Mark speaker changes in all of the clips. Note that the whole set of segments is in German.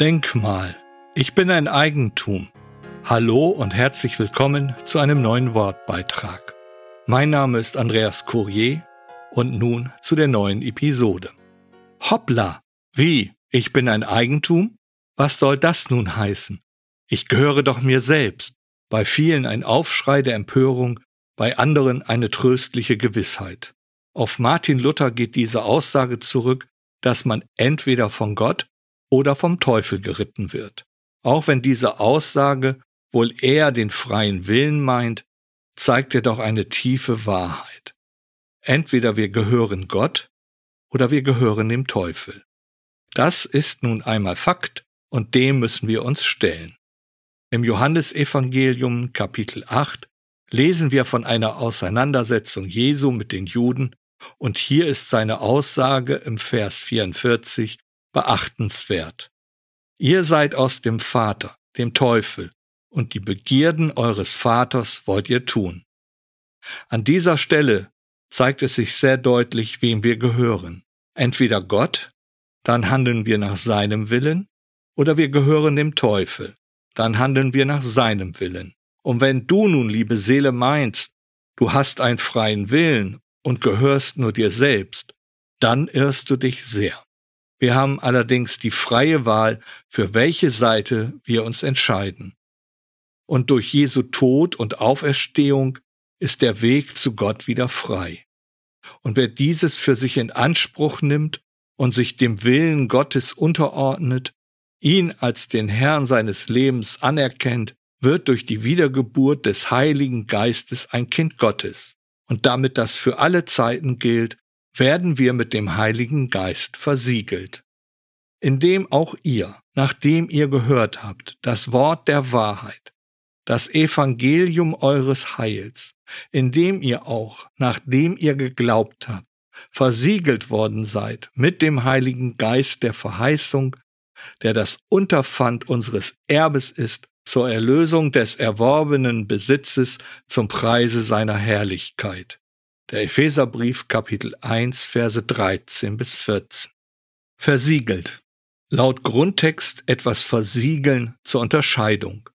Speaker 1: Denkmal. Ich bin ein Eigentum. Hallo und herzlich willkommen zu einem neuen Wortbeitrag. Mein Name ist Andreas Courier und nun zu der neuen Episode. Hoppla! Wie? Ich bin ein Eigentum? Was soll das nun heißen? Ich gehöre doch mir selbst. Bei vielen ein Aufschrei der Empörung, bei anderen eine tröstliche Gewissheit. Auf Martin Luther geht diese Aussage zurück, dass man entweder von Gott oder vom Teufel geritten wird. Auch wenn diese Aussage wohl eher den freien Willen meint, zeigt er doch eine tiefe Wahrheit. Entweder wir gehören Gott oder wir gehören dem Teufel. Das ist nun einmal Fakt und dem müssen wir uns stellen. Im Johannesevangelium Kapitel 8 lesen wir von einer Auseinandersetzung Jesu mit den Juden und hier ist seine Aussage im Vers 44 beachtenswert. Ihr seid aus dem Vater, dem Teufel, und die Begierden eures Vaters wollt ihr tun. An dieser Stelle zeigt es sich sehr deutlich, wem wir gehören. Entweder Gott, dann handeln wir nach seinem Willen, oder wir gehören dem Teufel, dann handeln wir nach seinem Willen. Und wenn du nun, liebe Seele, meinst, du hast einen freien Willen und gehörst nur dir selbst, dann irrst du dich sehr. Wir haben allerdings die freie Wahl, für welche Seite wir uns entscheiden. Und durch Jesu Tod und Auferstehung ist der Weg zu Gott wieder frei. Und wer dieses für sich in Anspruch nimmt und sich dem Willen Gottes unterordnet, ihn als den Herrn seines Lebens anerkennt, wird durch die Wiedergeburt des Heiligen Geistes ein Kind Gottes. Und damit das für alle Zeiten gilt, werden wir mit dem Heiligen Geist versiegelt, indem auch ihr, nachdem ihr gehört habt, das Wort der Wahrheit, das Evangelium eures Heils, indem ihr auch, nachdem ihr geglaubt habt, versiegelt worden seid mit dem Heiligen Geist der Verheißung, der das Unterpfand unseres Erbes ist, zur Erlösung des erworbenen Besitzes zum Preise seiner Herrlichkeit. Der Epheserbrief Kapitel 1 Verse 13 bis 14. Versiegelt. Laut Grundtext etwas versiegeln zur Unterscheidung.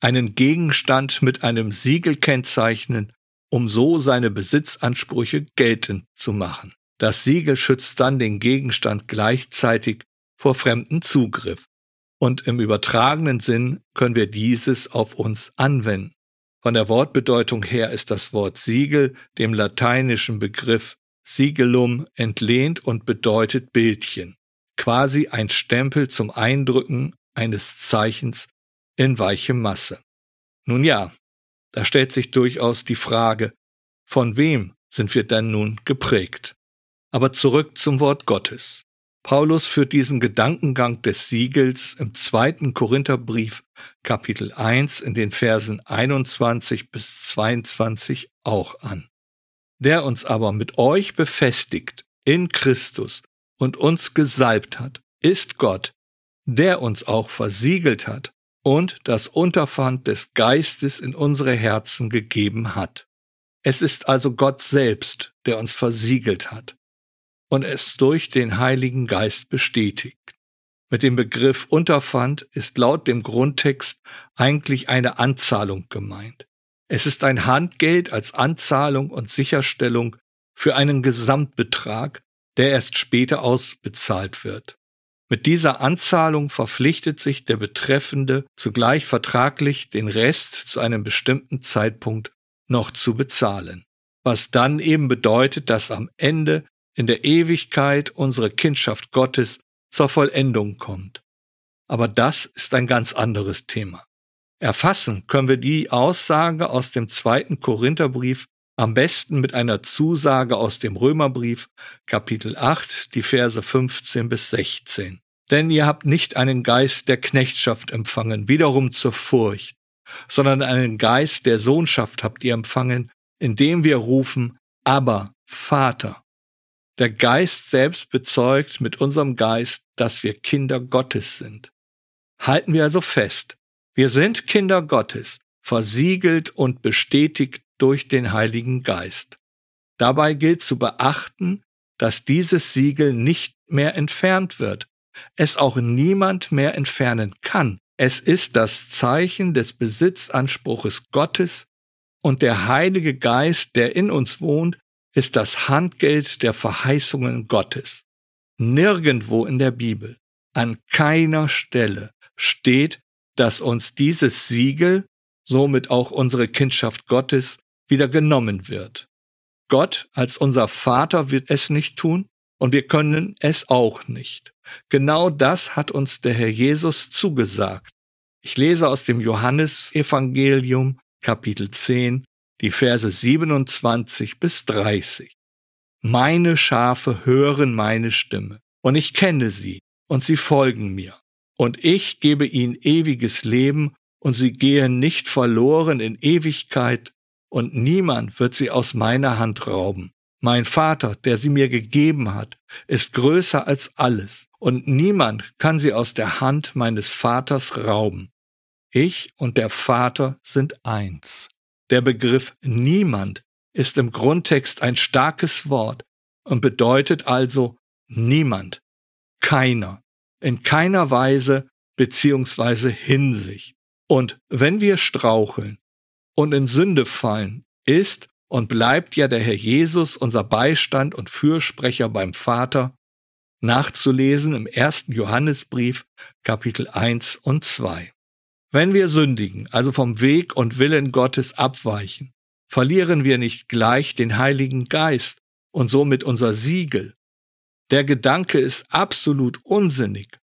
Speaker 1: Einen Gegenstand mit einem Siegel kennzeichnen, um so seine Besitzansprüche geltend zu machen. Das Siegel schützt dann den Gegenstand gleichzeitig vor fremden Zugriff. Und im übertragenen Sinn können wir dieses auf uns anwenden. Von der Wortbedeutung her ist das Wort Siegel dem lateinischen Begriff Sigelum entlehnt und bedeutet Bildchen, quasi ein Stempel zum Eindrücken eines Zeichens in weiche Masse. Nun ja, da stellt sich durchaus die Frage, von wem sind wir denn nun geprägt? Aber zurück zum Wort Gottes. Paulus führt diesen Gedankengang des Siegels im zweiten Korintherbrief Kapitel 1 in den Versen 21 bis 22 auch an. Der uns aber mit euch befestigt in Christus und uns gesalbt hat, ist Gott, der uns auch versiegelt hat und das Unterpfand des Geistes in unsere Herzen gegeben hat. Es ist also Gott selbst, der uns versiegelt hat und es durch den Heiligen Geist bestätigt. Mit dem Begriff Unterpfand ist laut dem Grundtext eigentlich eine Anzahlung gemeint. Es ist ein Handgeld als Anzahlung und Sicherstellung für einen Gesamtbetrag, der erst später ausbezahlt wird. Mit dieser Anzahlung verpflichtet sich der Betreffende zugleich vertraglich, den Rest zu einem bestimmten Zeitpunkt noch zu bezahlen. Was dann eben bedeutet, dass am Ende in der Ewigkeit unsere Kindschaft Gottes zur Vollendung kommt. Aber das ist ein ganz anderes Thema. Erfassen können wir die Aussage aus dem zweiten Korintherbrief am besten mit einer Zusage aus dem Römerbrief, Kapitel 8, die Verse 15 bis 16. Denn ihr habt nicht einen Geist der Knechtschaft empfangen, wiederum zur Furcht, sondern einen Geist der Sohnschaft habt ihr empfangen, indem wir rufen, aber Vater. Der Geist selbst bezeugt mit unserem Geist, dass wir Kinder Gottes sind. Halten wir also fest, wir sind Kinder Gottes, versiegelt und bestätigt durch den Heiligen Geist. Dabei gilt zu beachten, dass dieses Siegel nicht mehr entfernt wird, es auch niemand mehr entfernen kann. Es ist das Zeichen des Besitzanspruches Gottes und der Heilige Geist, der in uns wohnt, ist das Handgeld der Verheißungen Gottes. Nirgendwo in der Bibel, an keiner Stelle steht, dass uns dieses Siegel, somit auch unsere Kindschaft Gottes, wieder genommen wird. Gott als unser Vater wird es nicht tun und wir können es auch nicht. Genau das hat uns der Herr Jesus zugesagt. Ich lese aus dem Johannesevangelium Kapitel 10 die Verse 27 bis 30. Meine Schafe hören meine Stimme, und ich kenne sie, und sie folgen mir. Und ich gebe ihnen ewiges Leben, und sie gehen nicht verloren in Ewigkeit, und niemand wird sie aus meiner Hand rauben. Mein Vater, der sie mir gegeben hat, ist größer als alles, und niemand kann sie aus der Hand meines Vaters rauben. Ich und der Vater sind eins. Der Begriff niemand ist im Grundtext ein starkes Wort und bedeutet also niemand, keiner, in keiner Weise beziehungsweise Hinsicht. Und wenn wir straucheln und in Sünde fallen, ist und bleibt ja der Herr Jesus unser Beistand und Fürsprecher beim Vater, nachzulesen im ersten Johannesbrief Kapitel 1 und 2. Wenn wir sündigen, also vom Weg und Willen Gottes abweichen, verlieren wir nicht gleich den Heiligen Geist und somit unser Siegel. Der Gedanke ist absolut unsinnig.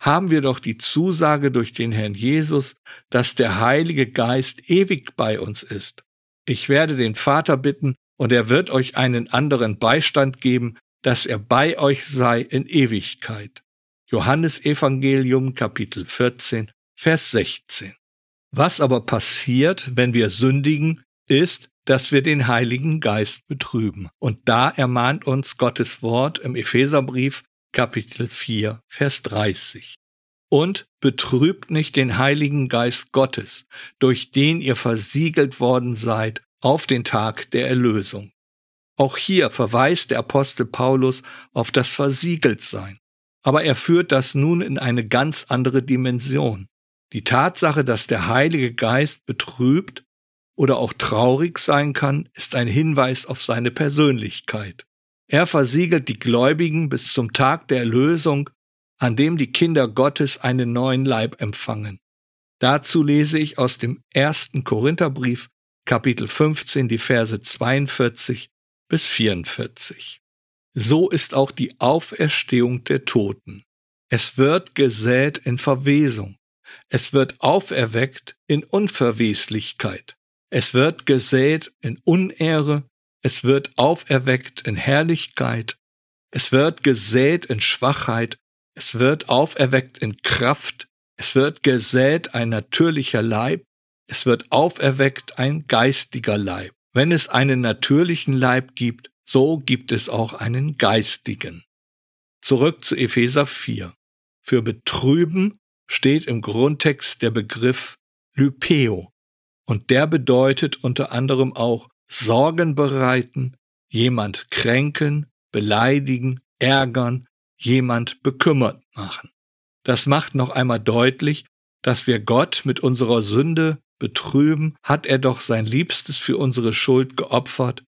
Speaker 1: Haben wir doch die Zusage durch den Herrn Jesus, dass der Heilige Geist ewig bei uns ist. Ich werde den Vater bitten, und er wird euch einen anderen Beistand geben, dass er bei euch sei in Ewigkeit. Johannes Evangelium Kapitel 14 Vers 16. Was aber passiert, wenn wir sündigen, ist, dass wir den Heiligen Geist betrüben. Und da ermahnt uns Gottes Wort im Epheserbrief Kapitel 4, Vers 30. Und betrübt nicht den Heiligen Geist Gottes, durch den ihr versiegelt worden seid auf den Tag der Erlösung. Auch hier verweist der Apostel Paulus auf das Versiegeltsein. Aber er führt das nun in eine ganz andere Dimension. Die Tatsache, dass der Heilige Geist betrübt oder auch traurig sein kann, ist ein Hinweis auf seine Persönlichkeit. Er versiegelt die Gläubigen bis zum Tag der Erlösung, an dem die Kinder Gottes einen neuen Leib empfangen. Dazu lese ich aus dem ersten Korintherbrief, Kapitel 15, die Verse 42 bis 44. So ist auch die Auferstehung der Toten. Es wird gesät in Verwesung, es wird auferweckt in Unverweslichkeit. Es wird gesät in Unehre. Es wird auferweckt in Herrlichkeit. Es wird gesät in Schwachheit. Es wird auferweckt in Kraft. Es wird gesät ein natürlicher Leib. Es wird auferweckt ein geistiger Leib. Wenn es einen natürlichen Leib gibt, so gibt es auch einen geistigen. Zurück zu Epheser 4. Für betrüben steht im Grundtext der Begriff Lypeo und der bedeutet unter anderem auch Sorgen bereiten, jemand kränken, beleidigen, ärgern, jemand bekümmert machen. Das macht noch einmal deutlich, dass wir Gott mit unserer Sünde betrüben, hat er doch sein Liebstes für unsere Schuld geopfert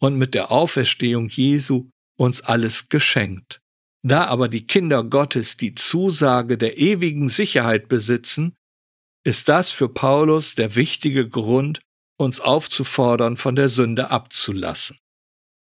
Speaker 1: und mit der Auferstehung Jesu uns alles geschenkt. Da aber die Kinder Gottes die Zusage der ewigen Sicherheit besitzen, ist das für Paulus der wichtige Grund, uns aufzufordern, von der Sünde abzulassen.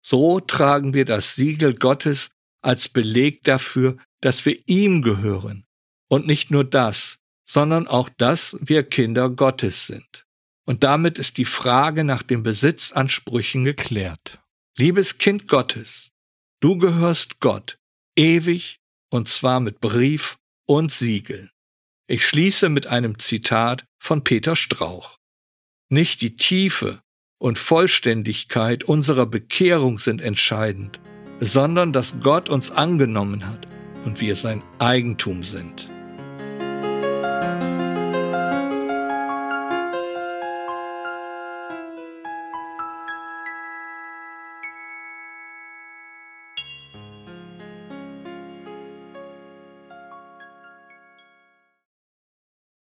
Speaker 1: So tragen wir das Siegel Gottes als Beleg dafür, dass wir ihm gehören. Und nicht nur das, sondern auch, dass wir Kinder Gottes sind. Und damit ist die Frage nach den Besitzansprüchen geklärt. Liebes Kind Gottes, du gehörst Gott, ewig und zwar mit Brief und Siegel. Ich schließe mit einem Zitat von Peter Strauch. Nicht die Tiefe und Vollständigkeit unserer Bekehrung sind entscheidend, sondern dass Gott uns angenommen hat und wir sein Eigentum sind.